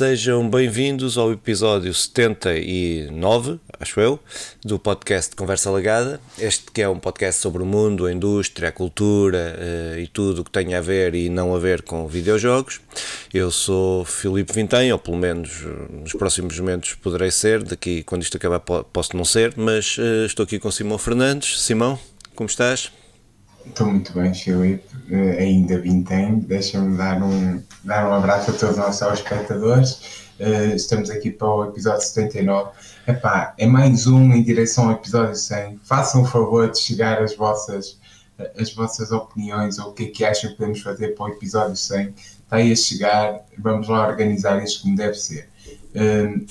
Sejam bem-vindos ao episódio 79, acho eu, do podcast Conversa Lagada. Este que é um podcast sobre o mundo, a indústria, a cultura uh, e tudo o que tem a ver e não a ver com videojogos. Eu sou Filipe Vintém, ou pelo menos uh, nos próximos momentos poderei ser, daqui quando isto acabar posso não ser, mas uh, estou aqui com Simão Fernandes. Simão, como estás? Estou muito bem, Filipe. Uh, ainda vintém. Deixa-me dar um, dar um abraço a todos os nossos espectadores. Uh, estamos aqui para o episódio 79. Epá, é mais um em direção ao episódio 100. Façam o favor de chegar as vossas, as vossas opiniões ou o que é que acham que podemos fazer para o episódio 100. Está aí a chegar. Vamos lá organizar isto como deve ser. Uh,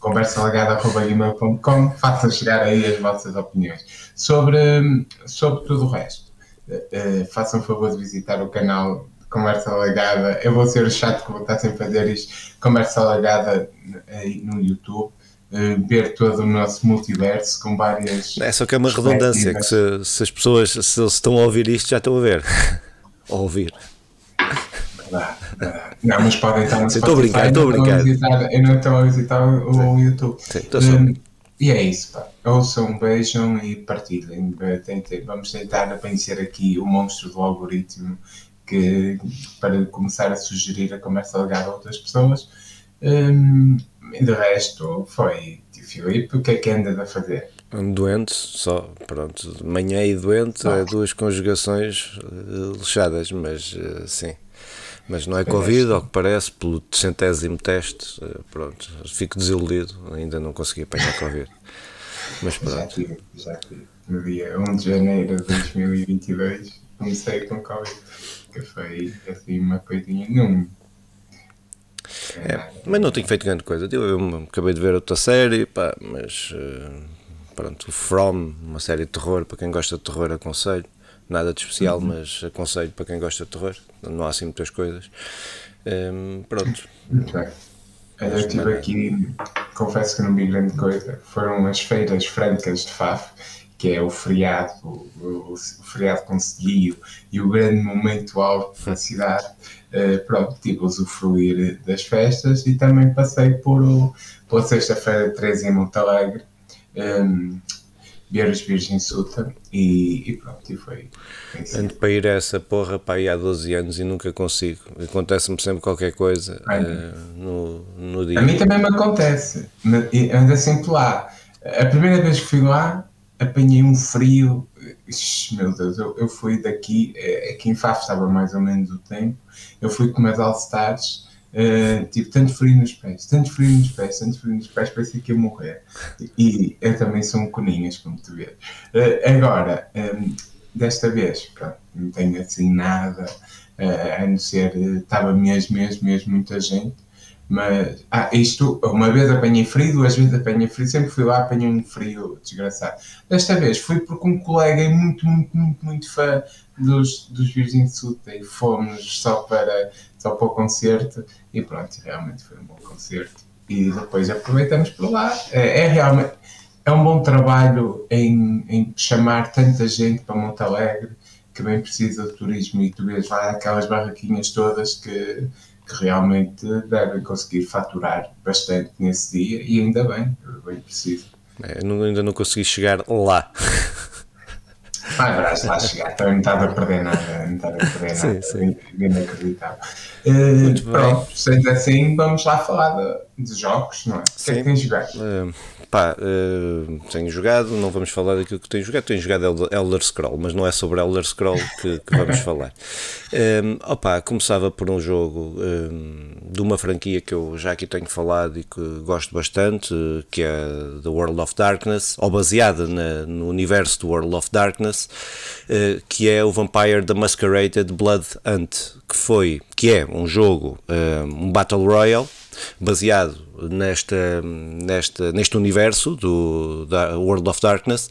conversalagada.com Façam chegar aí as vossas opiniões. Sobre, sobre tudo o resto uh, façam o favor de visitar o canal Conversa Alagada. Eu vou ser o chato que vou estar sempre a fazer isto. Conversa Alagada aí no YouTube. Uh, ver todo o nosso multiverso com várias. É só que é uma redundância, que se, se, as pessoas se, se estão a ouvir isto já estão a ver. a ouvir. Não, mas podem estar no Estou a brincar, estou a brincar. Eu não estou a visitar o, o YouTube. Sim, estou. Um, e é isso, pá. Ouçam, beijam e partilhem. Vamos tentar vencer aqui o monstro do algoritmo que, para começar a sugerir a conversa legada a outras pessoas. Um, e de resto, foi. Filipe, o que é que anda a fazer? Doente, só, pronto, manhã e doente, é duas conjugações uh, lixadas, mas uh, sim. Mas não é Covid, ao que parece, pelo centésimo teste, uh, pronto, fico desiludido, ainda não consegui apanhar Covid. Mas pronto. Já tive, já tive. No dia 1 de janeiro de 2022 comecei com Covid, que foi assim uma coisinha. Não. É, mas não tenho feito grande coisa. Eu, eu acabei de ver outra série, pá, mas uh, pronto, From, uma série de terror, para quem gosta de terror aconselho. Nada de especial, uhum. mas aconselho para quem gosta de terror. Não há assim muitas coisas. Um, pronto. Muito bem. Eu estive aqui, confesso que não vi grande coisa. Foram as feiras francas de Faf, que é o feriado, o, o, feriado concedido e o grande momento alto da cidade. Uh, pronto, tive a usufruir das festas e também passei por o, pela sexta-feira 13 em Monte Alegre. Um, ver os Virgin Suta e, e, pronto, e foi. Ando para ir a essa porra para aí há 12 anos e nunca consigo. Acontece-me sempre qualquer coisa uh, no, no dia. A mim também me acontece. Ando sempre lá. A primeira vez que fui lá, apanhei um frio. Ixi, meu Deus, eu, eu fui daqui, eh, aqui em Faf estava mais ou menos o tempo. Eu fui com umas All-Stars Uh, tipo, tanto frio nos pés, tanto frio nos pés, tanto frio nos pés, parecia que ia morrer. E eu também sou um coninhas, como tu vês. Uh, agora, um, ehm, desta vez, pronto, não tenho assim nada, uh, a não ser, estava mesmo, mesmo, mesmo muita gente. Mas, ah, isto, uma vez apanhei frio, duas vezes apanhei frio, sempre fui lá, apanhei um frio desgraçado. Desta vez fui porque um colega é muito, muito, muito, muito fã dos, dos Virgin Suta e fomos só para, só para o concerto e pronto, realmente foi um bom concerto. E depois aproveitamos por lá. É, é realmente é um bom trabalho em, em chamar tanta gente para Monte Alegre que bem precisa de turismo e tu vês lá aquelas barraquinhas todas que que realmente devem conseguir faturar bastante nesse dia e ainda bem, bem preciso. É, ainda não consegui chegar lá. Ah, verás lá chegar, também não estava a perder nada, não estava a perder sim, nada, sim. inacreditável. Uh, Muito pronto, sendo assim, vamos lá falar de, de jogos, não é? O que é que tens jogado? Uh, pá, uh, tenho jogado, não vamos falar daquilo que tenho jogado, tenho jogado Elder Scroll, mas não é sobre Elder Scroll que, que vamos falar. Um, opa, começava por um jogo um, de uma franquia que eu já aqui tenho falado e que gosto bastante, que é The World of Darkness, ou baseada na, no universo do World of Darkness, uh, que é o Vampire the Masquerade Blood Hunt, que foi, que é um jogo, um Battle Royale, baseado nesta, nesta, neste universo do da World of Darkness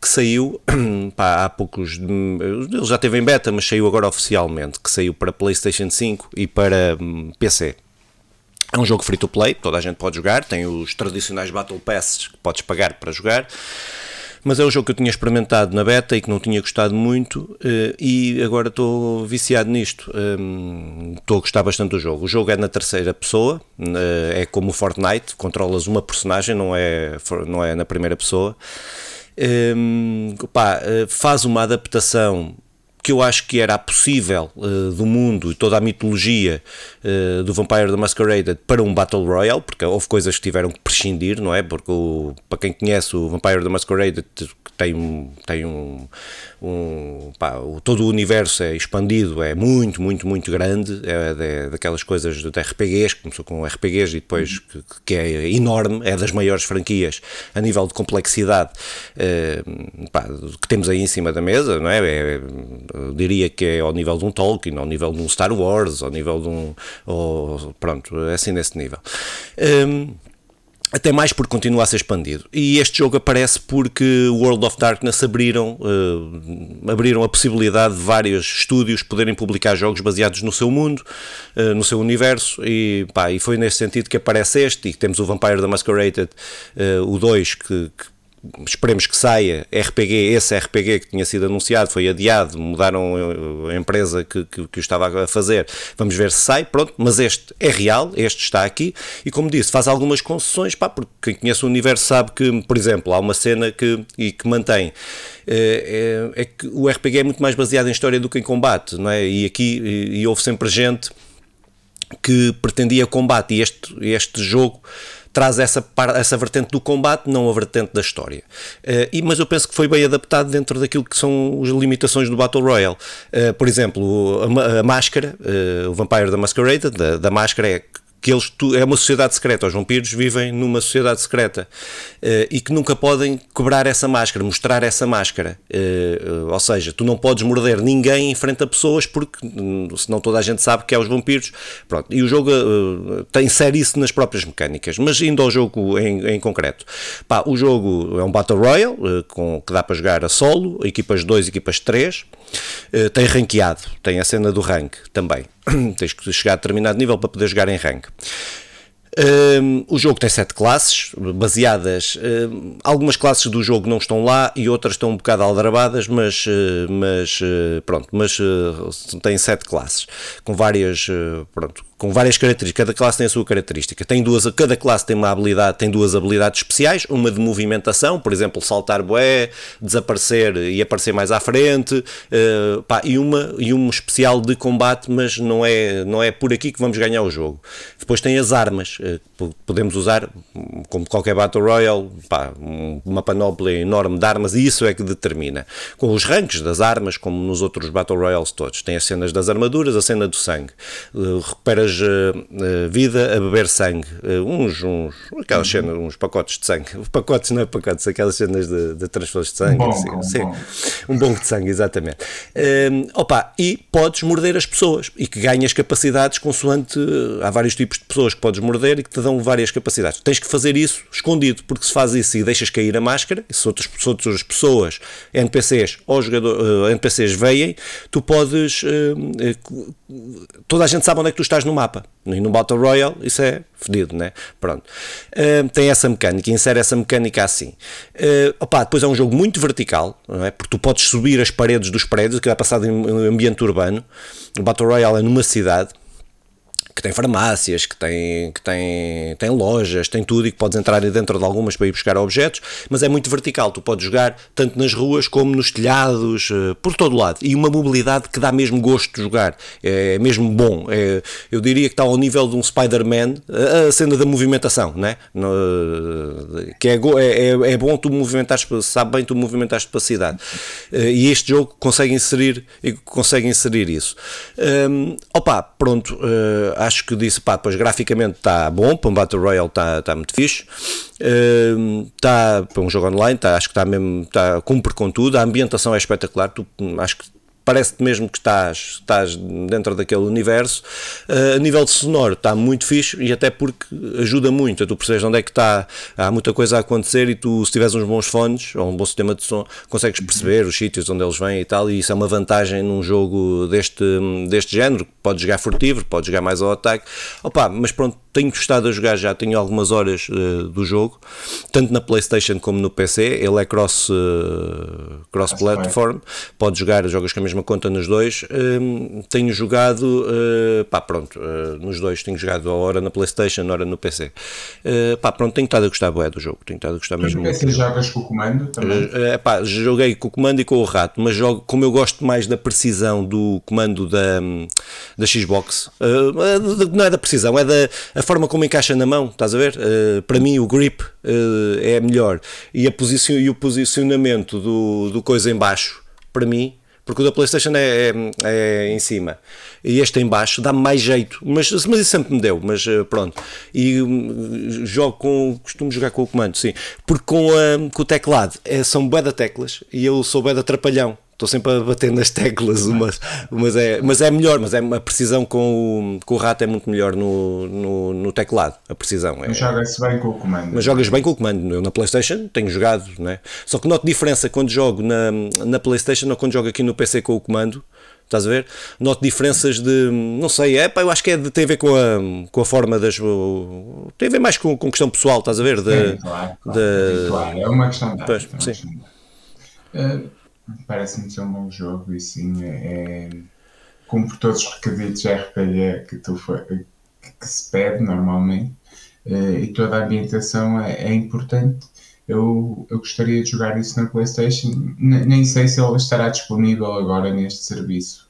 que saiu pá, há poucos ele já teve em beta mas saiu agora oficialmente que saiu para Playstation 5 e para hum, PC é um jogo free to play, toda a gente pode jogar, tem os tradicionais Battle Passes que podes pagar para jogar mas é um jogo que eu tinha experimentado na beta e que não tinha gostado muito e agora estou viciado nisto. Estou a gostar bastante do jogo. O jogo é na terceira pessoa, é como o Fortnite, controlas uma personagem, não é, não é na primeira pessoa. Um, pá, faz uma adaptação que eu acho que era possível uh, do mundo e toda a mitologia uh, do Vampire the Masquerade para um Battle Royale, porque houve coisas que tiveram que prescindir, não é? Porque o, para quem conhece o Vampire the Masquerade tem, tem um, um pá, o, todo o universo é expandido, é muito, muito, muito grande, é, daquelas coisas de RPGs, começou com RPGs e depois que, que, é enorme, é das maiores franquias a nível de complexidade uh, pá, que temos aí em cima da mesa, não é? é diria que é ao nível de um Tolkien, ao nível de um Star Wars, ao nível de um. Ou, pronto, é assim nesse nível. Um, até mais porque continua a ser expandido. E este jogo aparece porque World of Darkness abriram, uh, abriram a possibilidade de vários estúdios poderem publicar jogos baseados no seu mundo, uh, no seu universo, e, pá, e foi nesse sentido que aparece este, e temos o Vampire the Masquerade, uh, o 2, que, que esperemos que saia RPG, esse RPG que tinha sido anunciado foi adiado, mudaram a empresa que, que, que, o estava a fazer, vamos ver se sai, pronto, mas este é real, este está aqui, e como disse, faz algumas concessões, pá, porque quem conhece o universo sabe que, por exemplo, há uma cena que, e que mantém, é, é, é que o RPG é muito mais baseado em história do que em combate, não é? E aqui, e, e houve sempre gente que pretendia combate, e este, este jogo traz essa, essa vertente do combate, não a vertente da história. Uh, e, mas eu penso que foi bem adaptado dentro daquilo que são as limitações do Battle Royale. Uh, por exemplo, a, a máscara, uh, o Vampire da Masquerade, da, da máscara é que eles é uma sociedade secreta, os vampiros vivem numa sociedade secreta uh, e que nunca podem quebrar essa máscara, mostrar essa máscara. Uh, ou seja, tu não podes morder ninguém em frente a pessoas porque hum, senão toda a gente sabe que é os vampiros. Pronto, e o jogo uh, tem insere isso nas próprias mecânicas. Mas indo ao jogo em, em concreto, pá, o jogo é um Battle Royale com, que dá para jogar a solo, equipas 2, equipas 3, tem ranqueado, tem a cena do rank também. tens que chegar a determinado nível para poder jogar em rank. Um, o jogo tem sete classes baseadas. Um, algumas classes do jogo não estão lá e outras estão um bocado aldrabadas, mas, uh, mas uh, pronto, mas uh, tem sete classes com várias, pronto, com várias características, cada classe tem a sua característica. Tem duas, cada classe tem uma habilidade, tem duas habilidades especiais, uma de movimentação, por exemplo, saltar bué, desaparecer e aparecer mais à frente, uh, pá, e uma e uma especial de combate, mas não é não é por aqui que vamos ganhar o jogo. Depois tem as armas, podemos usar como qualquer Battle Royale, pá, uma panóplia enorme de armas e isso é que determina. Com os ranks das armas, como nos outros Battle Royales todos, tem as cenas das armaduras, a cena do sangue. Uh, recuperas uh, vida a beber sangue. Uh, uns, uns, aquelas uhum. cenas, uns pacotes de sangue. Pacotes não é pacotes, aquelas cenas de, de transfusões de sangue. Um bom, sim, um, sim. Bom. um bom de sangue, exatamente. Uh, opa, e podes morder as pessoas e que ganhas capacidades consoante. Há vários tipos de pessoas que podes morder e que te dão várias capacidades. Tens que fazer isso escondido, porque se fazes isso e deixas cair a máscara, e se outras, se outras pessoas, NPCs ou jogador, uh, NPCs veem, tu podes. Uh, toda a gente sabe onde é que tu estás no mapa. E no Battle Royale isso é fedido, né? Pronto. Tem essa mecânica, insere essa mecânica assim. Opa, depois é um jogo muito vertical, não é? Porque tu podes subir as paredes dos prédios, que é passado em ambiente urbano. O Battle Royale é numa cidade que tem farmácias, que tem, que tem, tem lojas, tem tudo e que podes entrar dentro de algumas para ir buscar objetos, mas é muito vertical. Tu podes jogar tanto nas ruas como nos telhados, eh, por todo lado. E uma mobilidade que dá mesmo gosto de jogar. É mesmo bom. É, eu diria que está ao nível de um Spider-Man, a cena da movimentação, né? No, que é, é, é bom tu movimentares, sabe bem tu movimentares de cidade. Eh, e este jogo consegue inserir, consegue inserir isso. Um, opa, pronto. Uh, acho que disse, pá, pois graficamente está bom, para um Battle Royale está tá muito fixe, está uh, para um jogo online, tá, acho que está mesmo, tá, cumpre com tudo, a ambientação é espetacular, tu, acho que parece-te mesmo que estás, estás dentro daquele universo. Uh, a nível de sonoro está muito fixe e até porque ajuda muito. A tu perceberes onde é que está, há muita coisa a acontecer e tu, se tiveres uns bons fones ou um bom sistema de som, consegues perceber os sítios onde eles vêm e tal, e isso é uma vantagem num jogo deste, deste género, podes jogar furtivo, podes jogar mais ao ataque, opa, mas pronto, tenho gostado a jogar já, tenho algumas horas uh, do jogo, tanto na Playstation como no PC, ele é cross, uh, cross platform, podes jogar, jogas com a mesma conta nos dois, uh, tenho jogado, pá pronto, nos dois tenho jogado a hora na Playstation, a hora no PC, pá pronto, tenho estado a gostar bué do jogo, tenho estado a gostar mas mesmo. PC jogas com o comando também? Uh, pá, joguei com o comando e com o rato, mas jogo, como eu gosto mais da precisão do comando da, da Xbox, não é da precisão, é da a forma como encaixa na mão, estás a ver? Uh, para mim o grip uh, é melhor e, a posicion, e o posicionamento do, do coisa em baixo, para mim, porque o da Playstation é, é, é, em cima. E este em baixo dá-me mais jeito, mas, mas isso sempre me deu, mas uh, pronto. E um, jogo com, costumo jogar com o comando, sim, porque com, com o teclado é, são bué de teclas e eu sou bué de trapalhão estou sempre a bater nas teclas, mas, mas, é, mas é melhor, mas é, a precisão com o, com o rato é muito melhor no, no, no teclado, a precisão. É, joga-se bem com o comando. Mas jogas bem com o comando, eu na Playstation tenho jogado, né? só que noto diferença quando jogo na, na Playstation ou quando jogo aqui no PC com o comando, Estás a ver? Noto diferenças de. Não sei, é pá, eu acho que é de, tem a ver com a, com a forma das. Tem a ver mais com, com questão pessoal, estás a ver? De, sim, claro, claro, de, claro, é uma questão de. Pois, é sim. Uh, Parece-me ser um bom jogo e sim, é, é cumpre todos os requisitos RPG que, tu foi, que, que se pede normalmente uh, e toda a ambientação é, é, importante. Eu, eu gostaria de jogar isso na PlayStation, N nem sei se ele estará disponível agora neste serviço.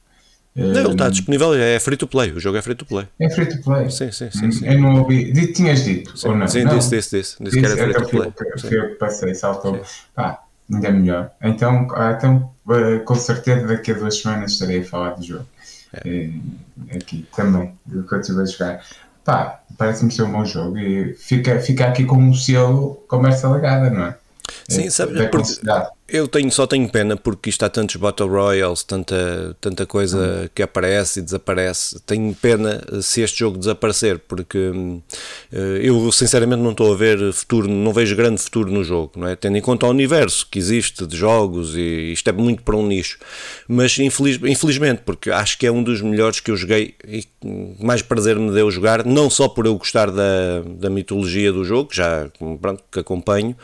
Não, ele está disponível, é free to play, o jogo é free to play. É free to play? Sim, sim, sim. sim. Eu não ouvi. Tinhas dito, sim, ou não? Sim, não. disse, disse, disse. Disse que era free to play. Foi eu que passei, saltou. Pá, ainda melhor. Então, então, eh, com certeza daqui a duas semanas estarei a falar do jogo. É. Aqui também, do que eu estive a jogar. Pá, parece-me ser um bom jogo e fica, fica aqui com um selo conversa legada, não é? Sim, sabe, porque eu tenho, só tenho pena porque isto há tantos Battle Royals, tanta, tanta coisa hum. que aparece e desaparece. Tenho pena se este jogo desaparecer, porque uh, eu sinceramente não estou a ver futuro, não vejo grande futuro no jogo, não é? Tendo em conta o universo que existe de jogos e isto é muito para um nicho. Mas infeliz, infelizmente, porque acho que é um dos melhores que eu joguei e mais prazer me deu jogar, não só por eu gostar da, da mitologia do jogo, já pronto, que acompanho,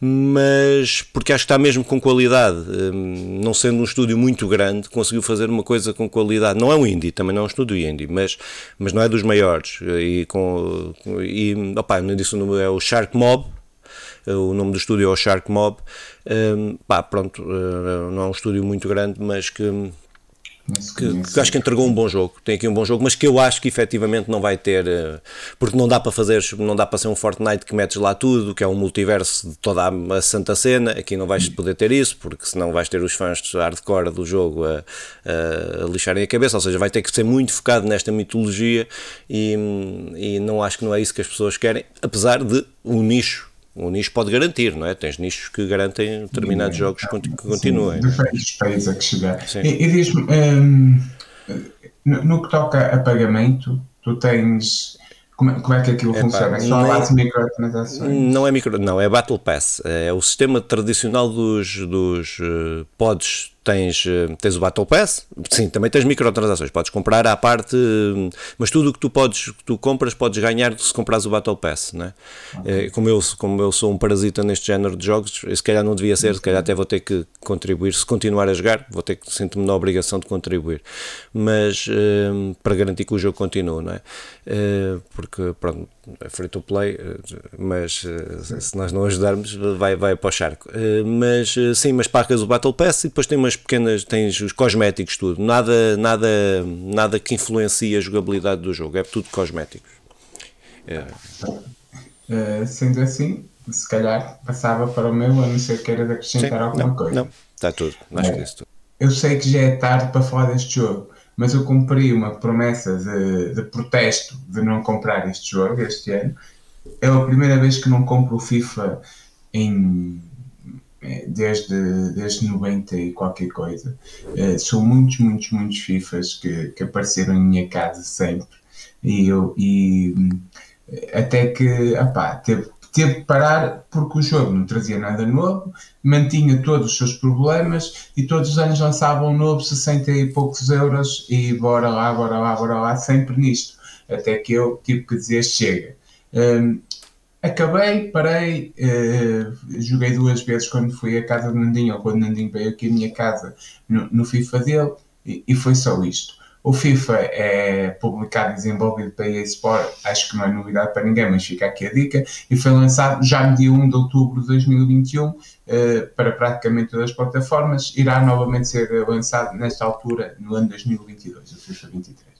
mas porque acho que está mesmo com qualidade. Hum, não sendo um estúdio muito grande, conseguiu fazer uma coisa com qualidade. Não é um indie, também não é um estúdio indie, mas, mas não é dos maiores. E, com, e opa, não disse o nome, é o Shark Mob. O nome do estúdio é o Shark Mob. Um, pá, pronto, uh, não é um estúdio muito grande, mas que que, que, acho que entregou um bom jogo, tem aqui um bom jogo, mas que eu acho que efetivamente não vai ter, eh, porque não dá para fazer, não dá para ser um Fortnite que metes lá tudo, que é um multiverso de toda a, santa cena, aqui não vais poder ter isso, porque senão vais ter os fãs de hardcore do jogo a, a, a lixarem a cabeça, ou seja, vai ter que ser muito focado nesta mitologia e, e não acho que não é isso que as pessoas querem, apesar de o nicho o nicho pode garantir, não é? Tens nichos que garantem determinados jogos que continuem. Sim, diferentes países a que chegar. E, e diz-me, um, no, no, que toca a pagamento, tu tens. Como, é, como é que aquilo é, funciona? Pá, é só lá microtransações? Não é micro, não, é Battle Pass. É o sistema tradicional dos, dos uh, pods tens, eh, tens o Battle Pass, sim, também tens microtransações, podes comprar à parte, mas tudo o que tu podes, que tu compras, podes ganhar se compras o Battle Pass, né? Okay. Como, eu, como eu sou um parasita neste género de jogos, se calhar não devia ser, se calhar até vou ter que contribuir, se continuar a jogar, vou ter que, sinto-me na obrigação de contribuir, mas eh, para garantir que o jogo continue, não é? Eh, porque, pronto, é free to play, mas se nós não ajudarmos, vai, vai para o charco. Mas sim, mas pagas o Battle Pass e depois tem umas pequenas, tens os cosméticos, tudo. Nada, nada, nada que influencie a jogabilidade do jogo, é tudo cosméticos. É. Sendo assim, se calhar passava para o meu, a não ser que era de acrescentar Sim, alguma não, coisa. Não, está tudo. Acho que é tudo. Eu sei que já é tarde para falar deste jogo, mas eu cumpri uma promessa de, de protesto de não comprar este jogo este ano. É a primeira vez que não compro o FIFA em desde, desde 90 e qualquer coisa. Uh, são muitos, muitos, muitos FIFAs que, que apareceram em minha casa sempre. E, eu, e até que opá, teve, teve que parar porque o jogo não trazia nada novo, mantinha todos os seus problemas e todos os anos lançava um novo 60 e poucos euros e bora lá, bora lá, bora lá, sempre nisto. Até que eu tive que dizer chega. Um, acabei, parei, uh, joguei duas vezes quando fui à casa de Nandinho ou quando Nandinho veio aqui à minha casa no, no FIFA dele e, e foi só isto. O FIFA é publicado e desenvolvido pela EA Sport, acho que não é novidade para ninguém, mas fica aqui a dica, e foi lançado já no dia 1 de outubro de 2021 uh, eh, para praticamente todas as plataformas. Irá novamente ser lançado nesta altura, no ano 2022, o FIFA 23.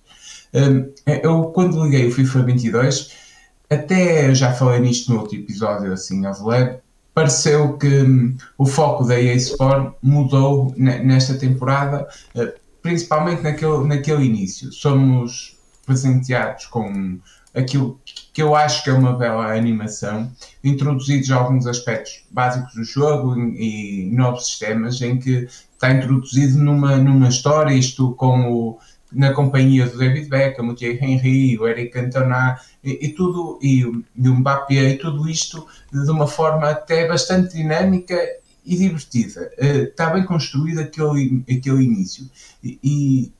Um, eu, quando liguei o FIFA 22, até já falei nisto no outro episódio, assim, ao leve, pareceu que um, o foco da EA Sport mudou nesta temporada. Uh, principalmente naquele, naquele início. Somos presenteados com aquilo que eu acho que é uma bela animação, introduzidos alguns aspectos básicos do jogo e, e novos sistemas, em que está introduzido numa, numa história, isto com o, na companhia do David Beckham, o Thierry Henry, o Eric Cantona e, e, tudo, e, e o Mbappé, e tudo isto de uma forma até bastante dinâmica e divertida. Uh, está bem construído aquele, aquele início. E, e,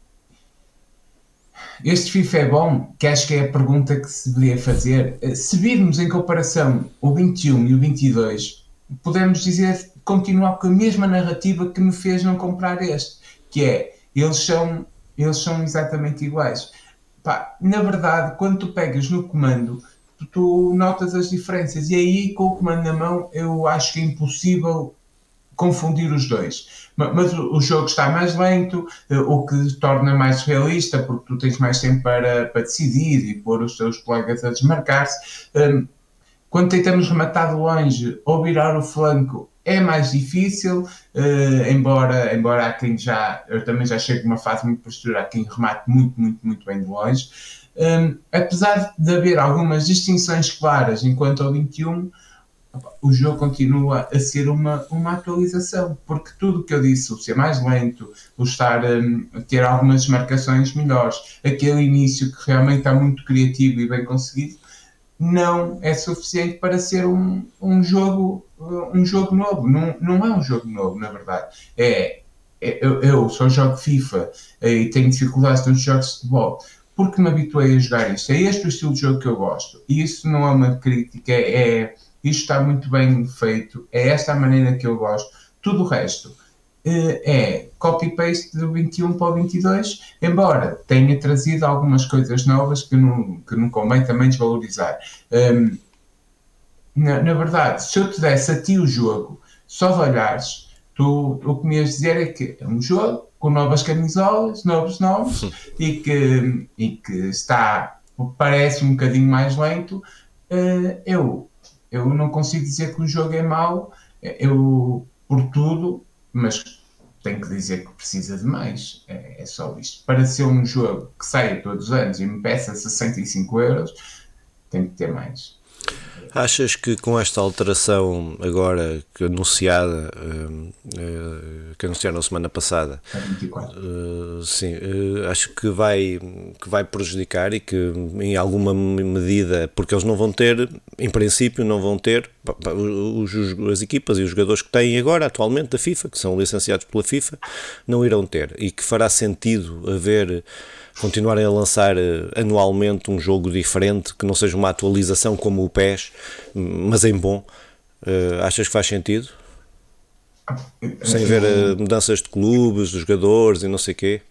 este FIFA é bom, que acho que é a pergunta que se deveria fazer. Uh, se virmos em comparação o 21 e o 22, podemos dizer continuar com a mesma narrativa que me fez não comprar este, que é eles são, eles são exatamente iguais. Pá, na verdade, quando tu pegas no comando, tu notas as diferenças, e aí com o comando na mão eu acho que é impossível confundir os dois. Mas o jogo está mais lento, eh, o que torna mais realista, porque tu tens mais tempo para, para decidir e pôr os teus colegas a desmarcar-se. Hum, quando tentamos rematar de longe ou virar o flanco, é mais difícil, eh, embora, embora há quem já, eu também já chego numa fase muito posterior, há quem remate muito, muito, muito bem de longe. Um, apesar de haver algumas distinções claras enquanto ao 21, o jogo continua a ser uma, uma atualização, porque tudo o que eu disse, o ser mais lento, o estar um, a ter algumas marcações melhores, aquele início que realmente está muito criativo e bem conseguido, não é suficiente para ser um, um jogo um jogo novo. Não, não é um jogo novo, na verdade. É, é eu, eu só jogo FIFA e tenho dificuldades nos jogos de futebol porque me habituei a jogar isto. É este o estilo de jogo que eu gosto. E isso não é uma crítica, é, é isto está muito bem feito, é esta a maneira que eu gosto. Tudo o resto uh, é copy-paste do 21 para o 22, embora tenha trazido algumas coisas novas que não, que não convém também desvalorizar. Um, na, na, verdade, se eu te desse a ti o jogo, só de olhares, tu, o que me ias dizer é que é um jogo com novas camisolas, novos nomes e que, e que está, parece um bocadinho mais lento. Uh, eu eu não consigo dizer que o jogo é mau, eu, por tudo, mas tenho que dizer que precisa de mais. É, é só isto. Para ser um jogo que saia todos os anos e me peça 65 euros, tem que ter mais. Achas que com esta alteração agora que anunciada, uh, uh, que anunciaram semana passada, uh, sim, acho que vai, que vai prejudicar e que em alguma medida, porque eles não vão ter, em princípio, não vão ter os, as equipas e os jogadores que têm agora, atualmente, da FIFA, que são licenciados pela FIFA, não irão ter. E que fará sentido haver continuarem a lançar uh, anualmente um jogo diferente, que não seja uma atualização como o PES, mas em bom. Uh, achas que faz sentido? Sem ver uh, mudanças de clubes, de jogadores e não sei o quê?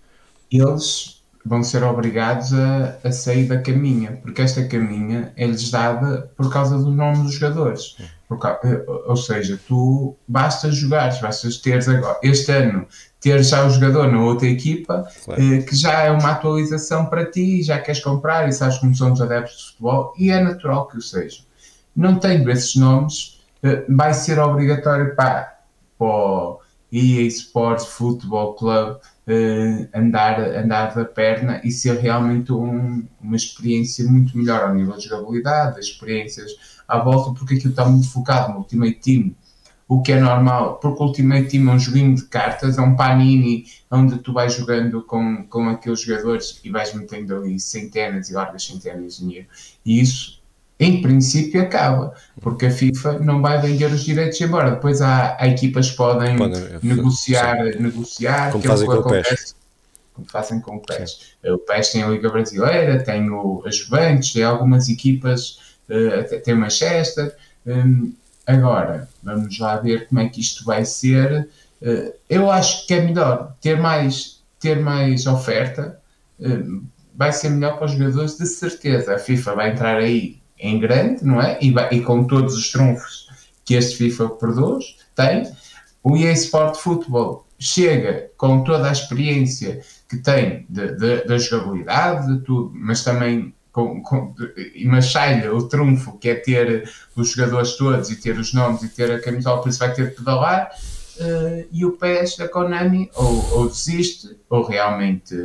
Eles vão ser obrigados a, a, sair da caminha, porque esta caminha é-lhes dada por causa do nome dos jogadores. Por, ou seja, tu basta jogares, basta teres agora. Este ano ter já o jogador na outra equipa, claro. eh, que já é uma atualização para ti, já queres comprar e sabes como somos adeptos de futebol, e é natural que o seja. Não tendo esses nomes, eh, vai ser obrigatório para, para o EA Sports Football Club eh, andar, andar da perna e ser realmente um, uma experiência muito melhor ao nível de jogabilidade, das experiências à volta, porque aquilo está muito focado no Ultimate Team o que é normal, porque o Ultimate Team é um joguinho de cartas, é um panini onde tu vais jogando com, com aqueles jogadores e vais metendo ali centenas e largas centenas de dinheiro. E isso, em princípio, acaba, porque a FIFA não vai vender os direitos embora. Depois há, há equipas que podem Pode, negociar, negociar como fazem com o PES. Como fazem com o PES. O PES tem a Liga Brasileira, tem o, a Juventus, tem algumas equipas, uh, tem o Manchester. Um, Agora, vamos lá ver como é que isto vai ser. Eh, eu acho que é melhor ter mais, ter mais oferta, eh, vai ser melhor para os jogadores, de certeza. A FIFA vai entrar aí em grande, não é? E, vai, e com todos os trunfos que este FIFA produz, tem. O EA Sport Football chega com toda a experiência que tem da jogabilidade, de tudo, mas também com, com, mas sai o trunfo que é ter os jogadores todos e ter os nomes e ter a camisola, por isso vai ter que pedalar. Uh, e o PES da Konami ou, ou, desiste ou realmente,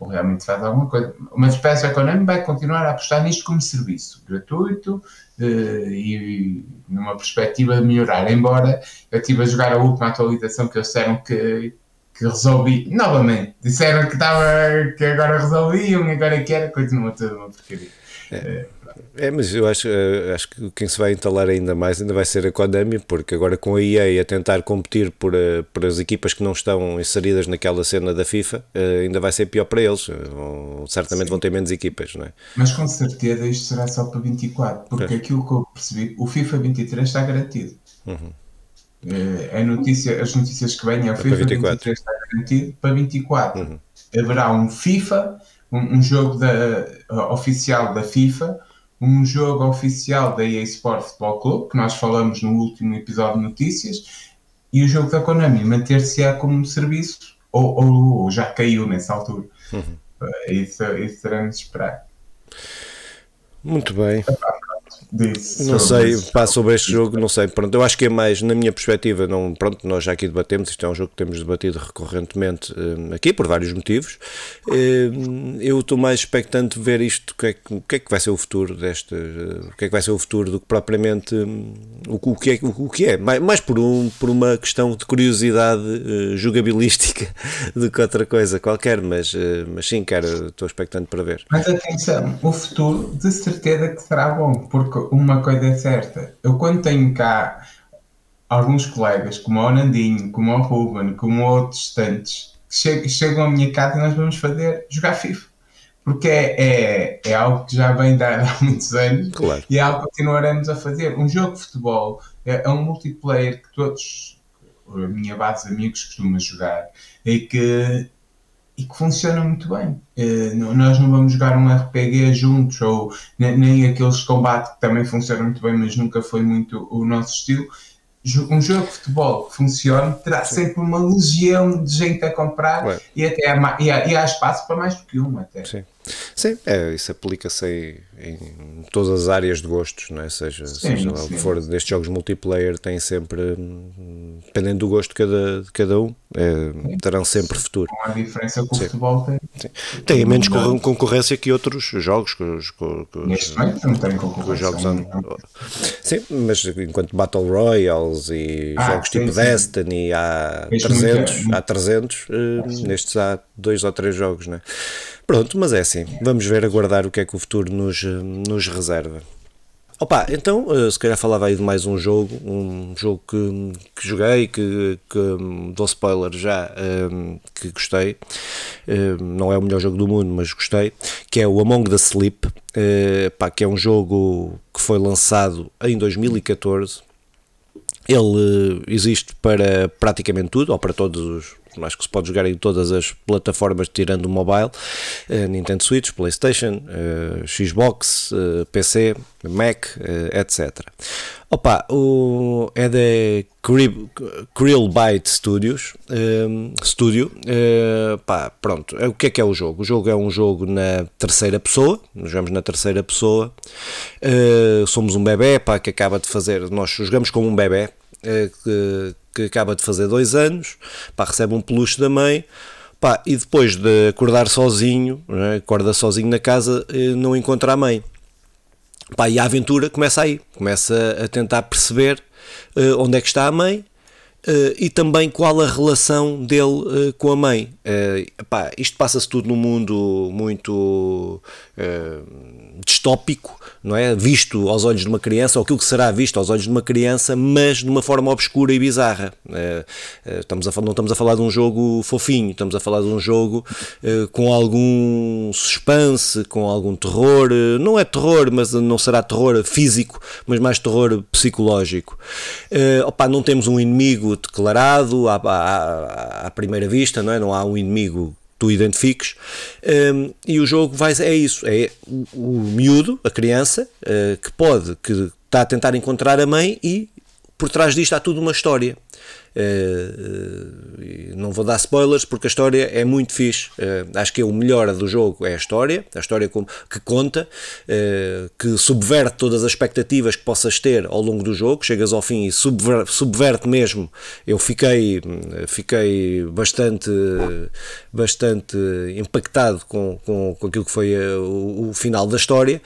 ou realmente faz alguma coisa. Mas o PES da Konami vai continuar a apostar nisto como serviço gratuito uh, e numa perspectiva de melhorar. Embora eu estive a jogar a última atualização que eles disseram que que resolvi, novamente, disseram que, estava, que agora resolviam e agora que era, continua tudo uma porcaria. É. É, mas eu acho, eh, acho que quem se vai entalar ainda mais ainda vai ser a Konami, porque agora com a EA a tentar competir por, eh, por as equipas que não estão inseridas naquela cena da FIFA, eh, ainda vai ser pior para eles. certamente Sim. vão ter menos equipas, não é? Mas com certeza isto será só para 24, porque é. aquilo que eu percebi, o FIFA 23 está garantido. Uhum. É notícia, as notícias que vêm é o FIFA 23 está garantido para 24. Uhum. Haverá um FIFA, um, um jogo da, uh, oficial da FIFA, um jogo oficial da EA Sport Football Club, que nós falamos no último episódio de notícias, e o jogo da Konami manter-se-á como serviço, ou, ou, ou, já caiu nessa altura. Uhum. Uh, isso, isso teremos de esperar. Muito bem não sei, pá, sobre este jogo, não sei. Pronto, eu acho que é mais, na minha perspectiva, não, pronto, nós já aqui debatemos, isto é um jogo que temos debatido recorrentemente um, aqui, por vários motivos. Um, eu estou mais expectante de ver isto, o que, é que, que é que vai ser o futuro deste, o que é que vai ser o futuro do que propriamente um, o, o, que é, o, o, que é, mais, mais por, um, por uma questão de curiosidade uh, jogabilística do que outra coisa qualquer, mas, uh, mas sim, cara, estou expectante para ver. Mas atenção, o futuro de certeza que será bom, porque uma coisa é certa, eu quando tenho cá alguns colegas, como o Nandinho, como o Ruben, como outros tantos, que chegam à minha casa e nós vamos fazer jogar FIFA. Porque é, é, é algo que já vem dar há muitos anos claro. e é algo que continuaremos a fazer. Um jogo de futebol é, é um multiplayer que todos, a minha base de amigos, costuma jogar e que e que funciona muito bem. Uh, nós não vamos jogar um RPG juntos ou nem, nem aqueles de combate que também funcionam muito bem, mas nunca foi muito o nosso estilo. Um jogo de futebol que funcione terá Sim. sempre uma legião de gente a comprar e, até há, e, há, e há espaço para mais do que um até. Sim. Sim, é, isso aplica-se em todas as áreas de gostos, não é? seja, sim, seja lá o que for destes jogos multiplayer, tem sempre, dependendo do gosto de cada, de cada um, é, terão sempre futuro. Com a diferença que o futebol tem. Sim. Tem menos não. concorrência que outros jogos. Que, que, Neste momento não tem concorrência. Jogos Sim, mas enquanto Battle Royales e ah, jogos sim, tipo sim. Destiny há 300, há 300 ah, nestes há dois ou três jogos, não é? Pronto, mas é assim. Vamos ver, aguardar o que é que o futuro nos, nos reserva. Opa, então, eh, se calhar falava aí de mais um jogo, um jogo que, que joguei, que, que dou spoiler já, um, que gostei, não é o melhor jogo do mundo, mas gostei, que é o Among the Sleep, que é um jogo que foi lançado em 2014, ele existe para praticamente tudo, ou para todos os acho que se pode jogar em todas as plataformas tirando o mobile, uh, Nintendo Switch, Playstation, uh, Xbox, eh, PC, Mac, etc. Opa, o, é da Krill Byte Studios, um, Studio, uh, pá, pronto, o que é que é o jogo? O jogo é um jogo na terceira pessoa, nós jogamos na terceira pessoa, uh, somos um bebê, pá, que acaba de fazer, nós jogamos como um bebê, uh, que, que acaba de fazer dois anos, pá, recebe um peluche da mãe, pá, e depois de acordar sozinho, é? acorda sozinho na casa, eh, não encontra a mãe. Pá, e a aventura começa aí, começa a tentar perceber uh, onde é que está a mãe, Uh, e também qual a relação dele uh, com a mãe. Uh, epá, isto passa-se tudo num mundo muito distópico, não é? Visto aos olhos de uma criança, ou aquilo que será visto aos olhos de uma criança, mas de uma forma obscura e bizarra. estamos a, não estamos a falar de um jogo fofinho, estamos a falar de um jogo com algum suspense, com algum terror. não é terror, mas não será terror físico, mas mais terror psicológico. opa, não temos um inimigo declarado à, à, à, primeira vista, não é? Não há um inimigo tu identifiques um, e o jogo vai é isso, é o, o miúdo, a criança, uh, que pode, que está a tentar encontrar a mãe e por trás disto há tudo uma história. Uh, não vou dar spoilers porque a história é muito fixe. Uh, acho que é o melhor do jogo é a história, a história que conta, que subverte todas as expectativas que possas ter ao longo do jogo. Chegas ao fim e subverte, subverte mesmo. Eu fiquei, fiquei bastante, bastante impactado com, com, com aquilo que foi o, o final da história.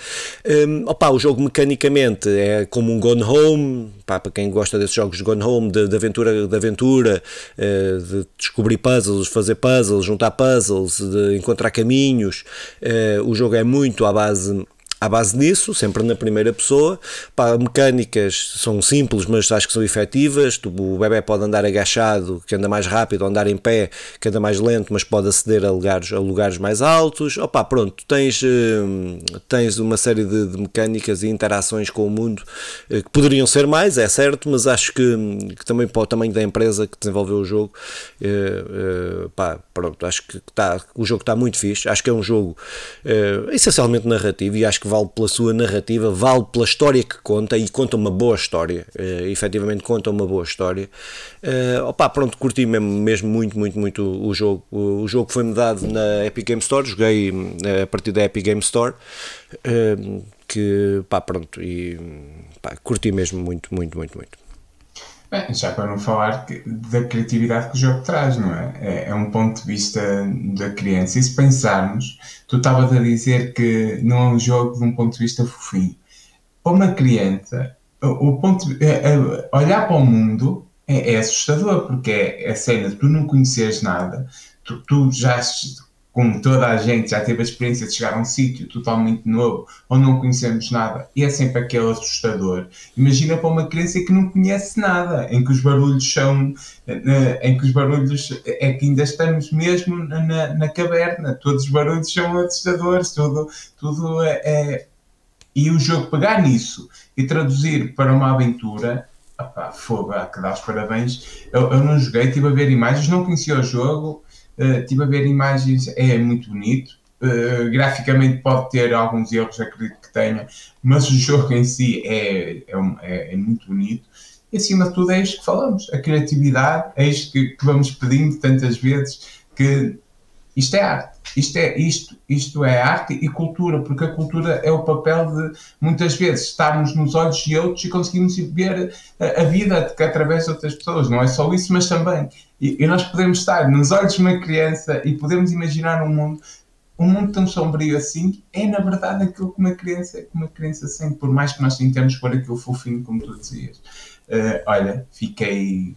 Um, opa, o jogo mecanicamente é como um Gone Home, pá, para quem gosta desses jogos de Gone Home, de, de aventura. De aventura, eh, de descobrir puzzles, fazer puzzles, juntar puzzles, de encontrar caminhos. Eh, o jogo é muito à base à base disso, sempre na primeira pessoa. Pá, mecânicas são simples, mas acho que são efetivas. O bebê pode andar agachado, que anda mais rápido, ou andar em pé, que anda mais lento, mas pode aceder a lugares, a lugares mais altos. Opa, pronto, tens, eh, tens uma série de, de mecânicas e interações com o mundo eh, que poderiam ser mais, é certo, mas acho que, que também para o tamanho da empresa que desenvolveu o jogo, eh, pá, pronto, acho que tá, o jogo está muito fixe. Acho que é um jogo essencialmente narrativo e acho que vale pela sua narrativa, vale pela história que conta e conta uma boa história, uh, efetivamente conta uma boa história. Uh, opa, pronto, curti mesmo, mesmo muito, muito, muito o jogo. O, o jogo foi-me dado na Epic Game Store, joguei uh, a partir da Epic Game Store, uh, que pá, pronto, e pá, curti mesmo muito, muito, muito, muito. Bem, já para não falar da criatividade que o jogo traz, não é? é? é? um ponto de vista da criança. E se pensarmos, tu estavas a dizer que não é um jogo de um ponto de vista fofinho. Para uma criança, o, ponto é, é, olhar para o mundo é, é assustador, porque é a cena de tu não conheceres nada, tu, tu já como toda a gente já teve a experiência de chegar a um sítio totalmente novo, onde não conhecemos nada, e é sempre aquele assustador. Imagina para uma criança que não conhece nada, em que os barulhos são, em que os barulhos, é que ainda estamos mesmo na, na caverna, todos os barulhos são assustadores, tudo, tudo é, é... E o jogo pegar nisso e traduzir para uma aventura, opá, fogo, há que dar os parabéns. Eu, eu não joguei, estive a ver imagens, não conhecia o jogo, Uh, estive a ver imagens, é muito bonito. Uh, graficamente pode ter alguns erros, acredito que tenha, mas o jogo em si é, é, é, é muito bonito. E acima de tudo é isto que falamos, a criatividade, é isto que, que vamos pedindo tantas vezes, que isto é arte, isto é, isto, isto é arte e cultura, porque a cultura é o papel de muitas vezes estarmos nos olhos de outros e conseguimos ver a, a vida através de outras pessoas. Não é só isso, mas também. E, e, nós podemos estar nos olhos de uma criança e podemos imaginar um mundo, um mundo tão sombrio assim, é na verdade aquilo que uma criança, que uma criança sente, por mais que nós tentemos pôr aquilo fofinho, como tu dizias. Uh, olha, fiquei.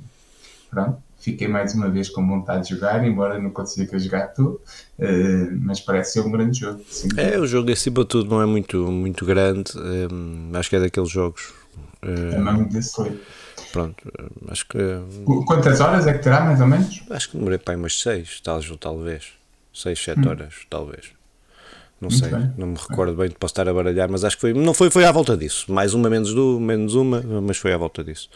Pronto fiquei mais uma vez com vontade de jogar, embora não consiga jogar tudo, uh, mas parece ser um grande jogo. Sim. É, o jogo acima de tudo não é muito, muito grande, um, acho que é daqueles jogos. Uh, desse foi. Pronto, acho que. Quantas horas é que terá, mais ou menos? Acho que demorei para aí umas 6, talvez. 6, 7 hum. horas, talvez. Não Muito sei, bem. não me recordo bem, posso estar a baralhar, mas acho que foi, não foi, foi à volta disso. Mais uma, menos, do, menos uma, mas foi à volta disso.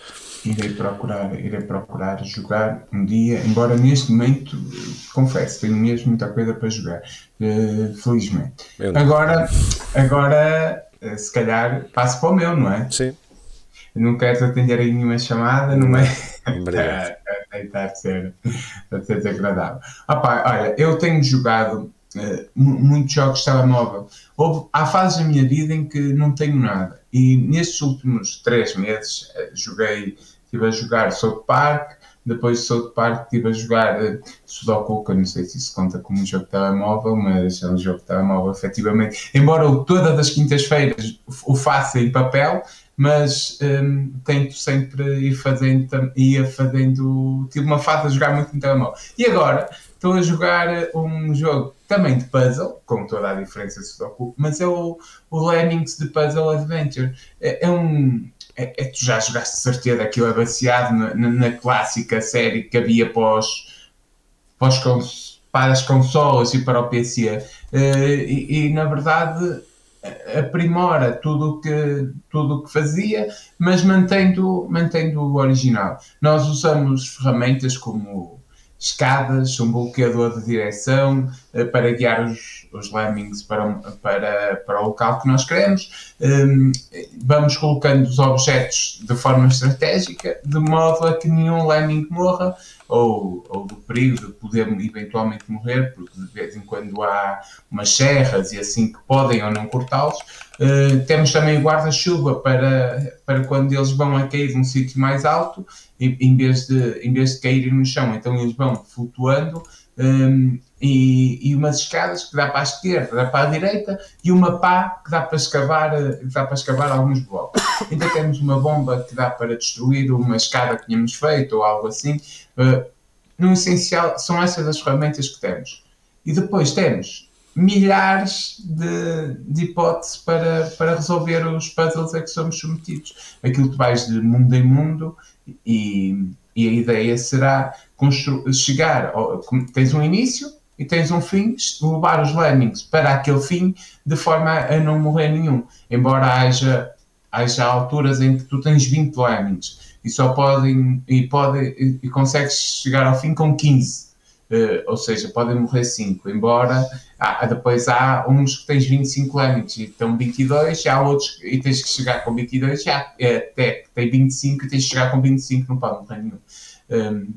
Irei procurar, irei procurar jogar um dia, embora neste momento, confesso, tenho mesmo muita coisa para jogar, uh, felizmente. Agora, agora, uh, se calhar, passo para o meu, não é? Sim. Não queres atender aí nenhuma chamada, não é? Obrigado. tentar ser, ser desagradável. Opa, olha, eu tenho jogado muitos jogos de telemóvel. Houve, há fases da minha vida em que não tenho nada. E nestes últimos três meses uh, joguei, estive a jogar South Park, depois de South Park estive a jogar uh, Sudoku, que eu não sei se isso conta como um jogo de telemóvel, mas é um jogo de telemóvel efetivamente. Embora todas as quintas-feiras o faça em papel, mas um, tento sempre ir fazendo, ia fazendo, tive uma fase a jogar muito no telemóvel. E agora estou a jogar um jogo também de puzzle, com toda a diferença Sudoku, mas é o, o Lemmings de Puzzle Adventure. É, é um. É, é, tu já jogaste certeza, aquilo é baseado na, na, na clássica série que havia pós, pós para as consolas e para o PC. Uh, e, e, na verdade aprimora tudo que, tudo que fazia, mas mantendo, mantendo o original. Nós usamos ferramentas como escadas, um bloqueador de direção para guiar os, os lemmings para, para, para o local que nós queremos. Um, vamos colocando os objetos de forma estratégica, de modo a que nenhum lemming morra ou, ou do perigo de poder eventualmente morrer, porque de vez em quando há umas serras e assim que podem ou não cortá-los. Uh, temos também guarda-chuva para, para quando eles vão a cair num sítio mais alto, em vez, de, em vez de caírem no chão, então eles vão flutuando. Um, e, e, umas escadas que dá para a esquerda, dá para a direita e uma pá que dá para escavar, que dá para escavar alguns blocos. Ainda temos uma bomba que dá para destruir uma escada que tínhamos feito ou algo assim. Uh, no essencial, são essas as ferramentas que temos. E depois temos milhares de, de hipóteses para, para resolver os puzzles a que somos submetidos. Aquilo que vais de mundo em mundo e, e a ideia será chegar, ao, tens um início e tens um fim, levar os lemmings para aquele fim de forma a não morrer nenhum. Embora haja, haja alturas em que tu tens 20 lemmings e só podem e, pode, e, e consegues chegar ao fim com 15 Uh, ou seja, podem morrer 5, embora ah, depois há uns que tens 25 anos e estão 22, e há outros e tens que chegar com 22, já é, até que tem 25 e tens que chegar com 25, não pode morrer nenhum. Um,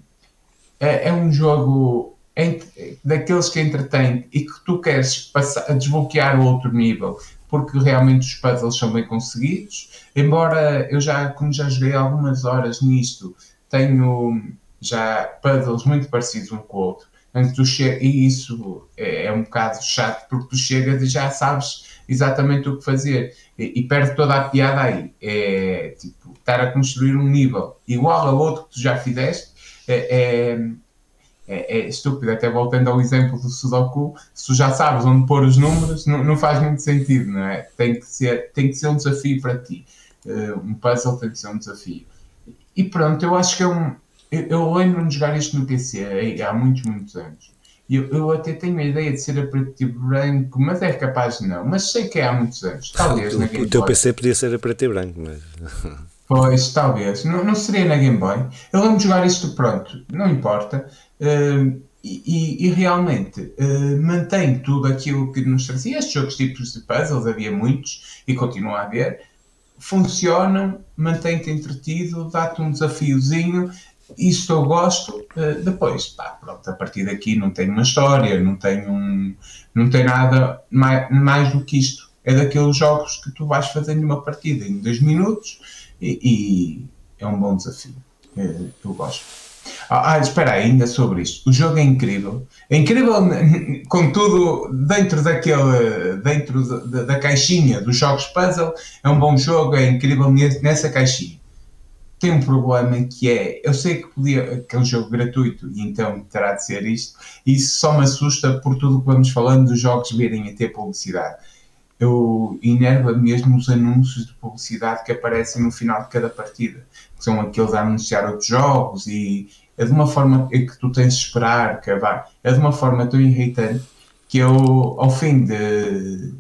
é, é, um jogo entre, daqueles que entretém e que tu queres passar, desbloquear o outro nível, porque realmente os puzzles são bem conseguidos, embora eu já, como já joguei algumas horas nisto, tenho já puzzles muito parecidos um com o outro. E isso é, é, um bocado chato porque tu chegas e já sabes exatamente o que fazer e, e perde toda a piada aí. É tipo estar a construir um nível igual ao outro que tu já fizeste é, é, é, é estúpido. Até voltando ao exemplo do Sudoku, se tu já sabes onde pôr os números, não, não faz muito sentido, não é? Tem que ser, tem que ser um desafio para ti. Uh, um puzzle tem que ser um desafio. E pronto, eu acho que é um eu, eu lembro-me de jogar isto no PC há muitos, muitos anos. Eu, eu até tenho a ideia de ser a preto e branco, mas é capaz de não. Mas sei que é há muitos anos. Talvez na Game O teu Boy. PC podia ser a preto e branco, mas. Pois, talvez. Não, não seria na Game Boy. Eu lembro de jogar isto pronto, não importa. Uh, e, e, realmente uh, mantém tudo aquilo que nos trazia. Estes jogos tipos de puzzles, havia muitos e continua a haver. Funcionam, mantém-te entretido, dá-te um desafiozinho isso eu gosto. Uh, depois, pá, pronto, a partir daqui não tem uma história, não tem, um, não tem nada mais, mais do que isto. É daqueles jogos que tu vais fazendo uma partida em dois minutos e, e é um bom desafio. Uh, eu gosto. Ah, ah, espera aí, ainda sobre isto. O jogo é incrível. É incrível, contudo, dentro daquele, dentro da, da caixinha dos jogos puzzle, é um bom jogo, é incrível nessa caixinha tem um problema que é, eu sei que podia, que é um jogo gratuito e então terá de ser isto, e isso só me assusta por tudo o que vamos falando dos jogos virem a ter publicidade. Eu enerva mesmo os anúncios de publicidade que aparecem no final de cada partida, que são aqueles a anunciar outros jogos e é de uma forma que tu tens de esperar, que vai, é de uma forma tão irritante que eu, ao fim de,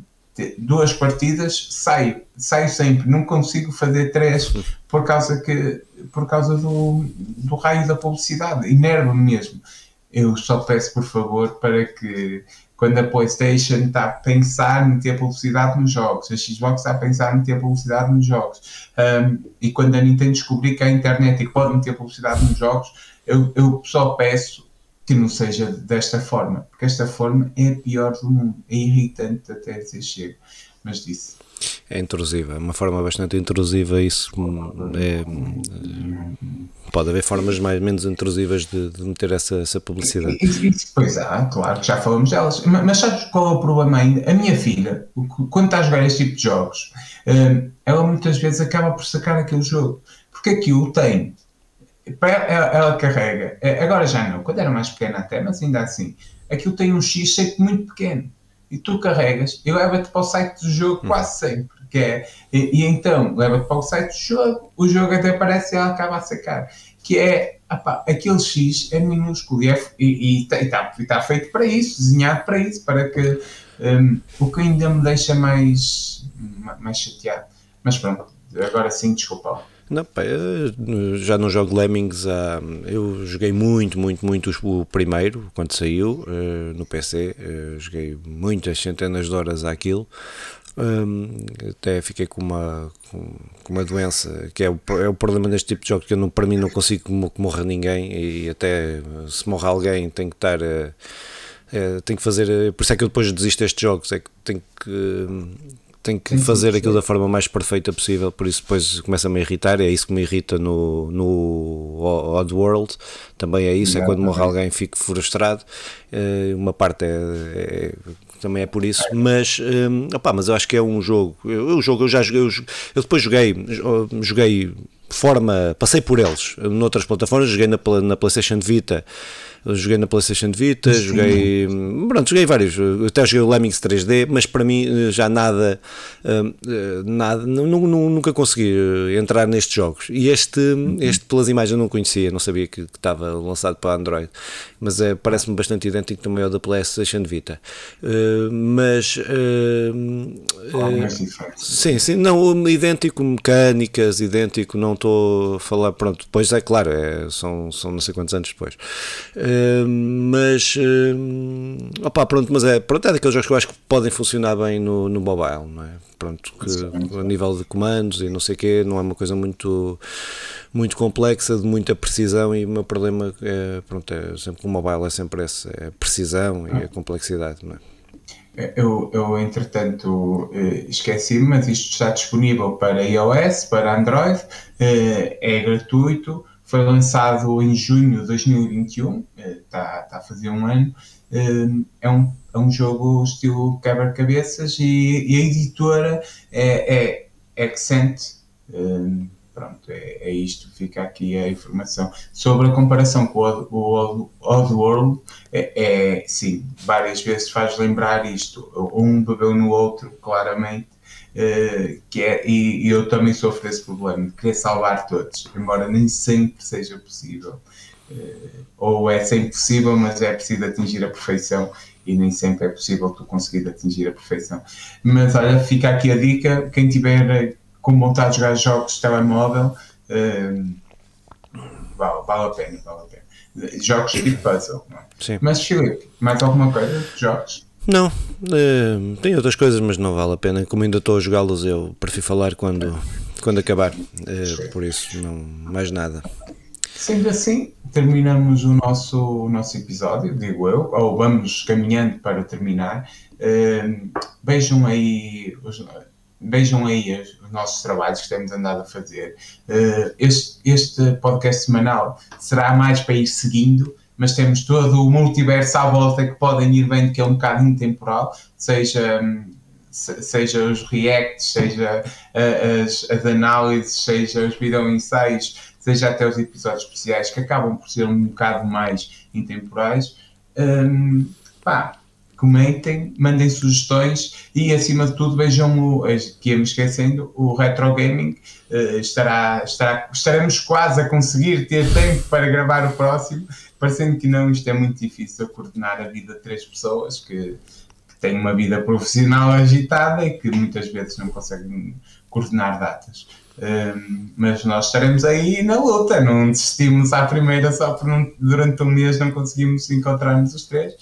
duas partidas, saio, saio sempre, não consigo fazer três por causa, que, por causa do, do raio da publicidade, enerva-me mesmo. Eu só peço, por favor, para que quando a PlayStation está a pensar em meter publicidade nos jogos, a Xbox está a pensar em meter publicidade nos jogos, um, e quando a Nintendo descobrir que a internet e que pode meter publicidade nos jogos, eu, eu só peço que não seja desta forma, porque esta forma é a pior do mundo, é irritante até dizer chega. mas disse. É intrusiva, é uma forma bastante intrusiva. Isso é, pode haver formas mais menos intrusivas de, de meter essa, essa publicidade. pois há, claro que já falamos delas. Mas sabes qual é o problema ainda? A minha filha, quando está a jogar este tipo de jogos, hum, ela muitas vezes acaba por sacar aquele jogo. Porque aquilo tem. Ela, ela carrega. É, agora já não, quando era mais pequena até, mas ainda assim. Aquilo tem um X sempre muito pequeno. E tu carregas e leva-te para o site do jogo quase sempre que é, e, e então leva-te para o site do jogo, o jogo até aparece e ela acaba a sacar, que é, aquele X é minúsculo e está e tá, tá feito para isso, desenhado para isso, para que um, o que ainda me deixa mais, mais chateado. Mas pronto, agora sim, desculpa. Não, pá, já não jogo Lemmings há, eu joguei muito, muito, muito o primeiro quando saiu uh, no PC, eh, joguei muitas centenas de horas àquilo. Um, até fiquei com uma, com, uma doença que é o, é o problema deste tipo de jogos que eu não, para mim não consigo que morra ninguém e até se morre alguém tem que estar uh, tem que fazer, por isso é que eu depois desisto destes jogos, é que tenho que tenho que fazer aquilo da forma mais perfeita possível, por isso depois começa-me a irritar, é isso que me irrita no, no Odd World, também é isso, é quando morre alguém fico frustrado, uh, uma parte é, é também é por isso, mas, um, opá, mas eu acho que é um jogo, eu, o jogo eu já joguei, eu, eu depois joguei, joguei forma, passei por eles, noutras plataformas, joguei na, na Playstation Vita, joguei na PlayStation Vita, Sim. joguei. Pronto, joguei vários. Até joguei o Lemmings 3D, mas para mim eh, já nada. Eh, eh, nada nunca consegui entrar nestes jogos. E este, uhum. este pelas imagens eu não conhecia, não sabia que, que estava lançado para Android. Mas é, parece-me bastante idêntico também ao da PlayStation Vita. mas. sim, sim, não, idêntico, mecânicas, idêntico, não estou a falar. Pronto, depois é claro, é, são, são não sei quantos anos depois mas opa, pronto, mas é, pronto, é daqueles jogos que eu acho que podem funcionar bem no, no mobile, não é? Pronto, que a nível de comandos e não sei o quê, não é uma coisa muito, muito complexa, de muita precisão e o meu problema é, pronto, é sempre o mobile é sempre essa, é a precisão e a complexidade, não é? Eu, eu, entretanto, eh, esqueci-me, mas isto está disponível para iOS, para Android, eh, é gratuito foi lançado em junho de 2021, está, está a fazer um ano. Eh, é um, é um jogo estilo quebra-cabeças e, e, a editora é, é Accent. Eh, pronto, é, é, isto, fica aqui a informação. Sobre a comparação com o Oddworld, é, é, sim, várias vezes faz lembrar isto. Um bebeu no outro, claramente. Uh, que é, e, e, eu também sofro desse problema de querer salvar todos, embora nem sempre seja possível. Uh, ou é sempre possível, mas é preciso atingir a perfeição e nem sempre é possível tu conseguir atingir a perfeição. Mas olha, fica aqui a dica: quem tiver com vontade de jogar jogos de telemóvel, uh, vale, vale a pena, vale a pena. Jogos de puzzle. É? Mas Filipe, mais alguma coisa jogos? Não, uh, tem outras coisas, mas não vale a pena. Como ainda estou a jogá-los, eu prefiro falar quando, quando acabar. Uh, por isso, não mais nada. Sendo assim, terminamos o nosso, o nosso episódio, digo eu, ou vamos caminhando para terminar. Uh, vejam aí os, vejam aí os, os, nossos trabalhos que temos andado a fazer. Uh, este, este podcast semanal será mais para ir seguindo mas temos todo o multiverso à volta que podem ir vendo que é um bocado intemporal, seja, seja os reacts, seja as, as análises, seja os vídeo ensaios, seja até os episódios especiais que acabam por ser um bocado mais intemporais. Um, pá, comentem, mandem sugestões e acima de tudo vejam o, que me esquecendo, o Retro Gaming uh, estará, estará, estaremos quase a conseguir ter tempo para gravar o próximo parecendo que não, isto é muito difícil coordenar a vida de três pessoas que, que têm uma vida profissional agitada e que muitas vezes não conseguem coordenar datas. Um, mas nós estaremos aí na luta, não desistimos à primeira só por não, durante um mês não conseguimos encontrar-nos os três.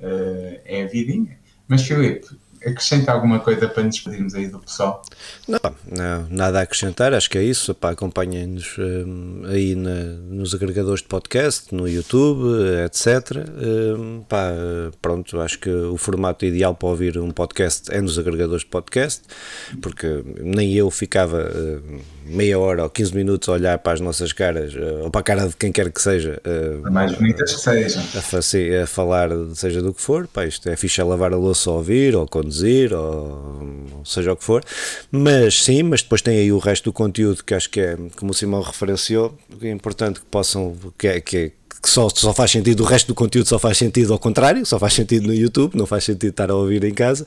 Uh, é a vidinha. Mas Filipe, acrescenta alguma coisa para nos despedirmos aí do pessoal? Não, não, nada a acrescentar, acho que é isso. Acompanhem-nos um, aí na, nos agregadores de podcast, no YouTube, etc. Um, pá, pronto, acho que o formato ideal para ouvir um podcast é nos agregadores de podcast, porque nem eu ficava uh, meia hora ou 15 minutos a olhar para as nossas caras, uh, ou para a cara de quem quer que seja. Uh, mais bonitas que sejam. A, a, falar, seja do que for, pá, isto é fixe a lavar a louça a ouvir, ou conduzir, ou seja o que for. Mas sim, mas depois tem aí o resto do conteúdo que acho que é, como o Simão referenciou, é importante que possam, que é, que é que só, só faz sentido, o resto do conteúdo só faz sentido ao contrário, só faz sentido no YouTube, não faz sentido estar a ouvir em casa.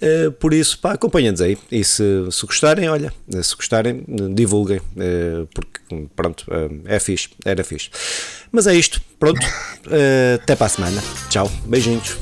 Uh, por isso, pá, acompanhem-nos aí. E se, se gostarem, olha, se gostarem, divulguem, uh, porque pronto, uh, é fixe, era fixe. Mas é isto, pronto, até para a semana. Tchau, beijinhos.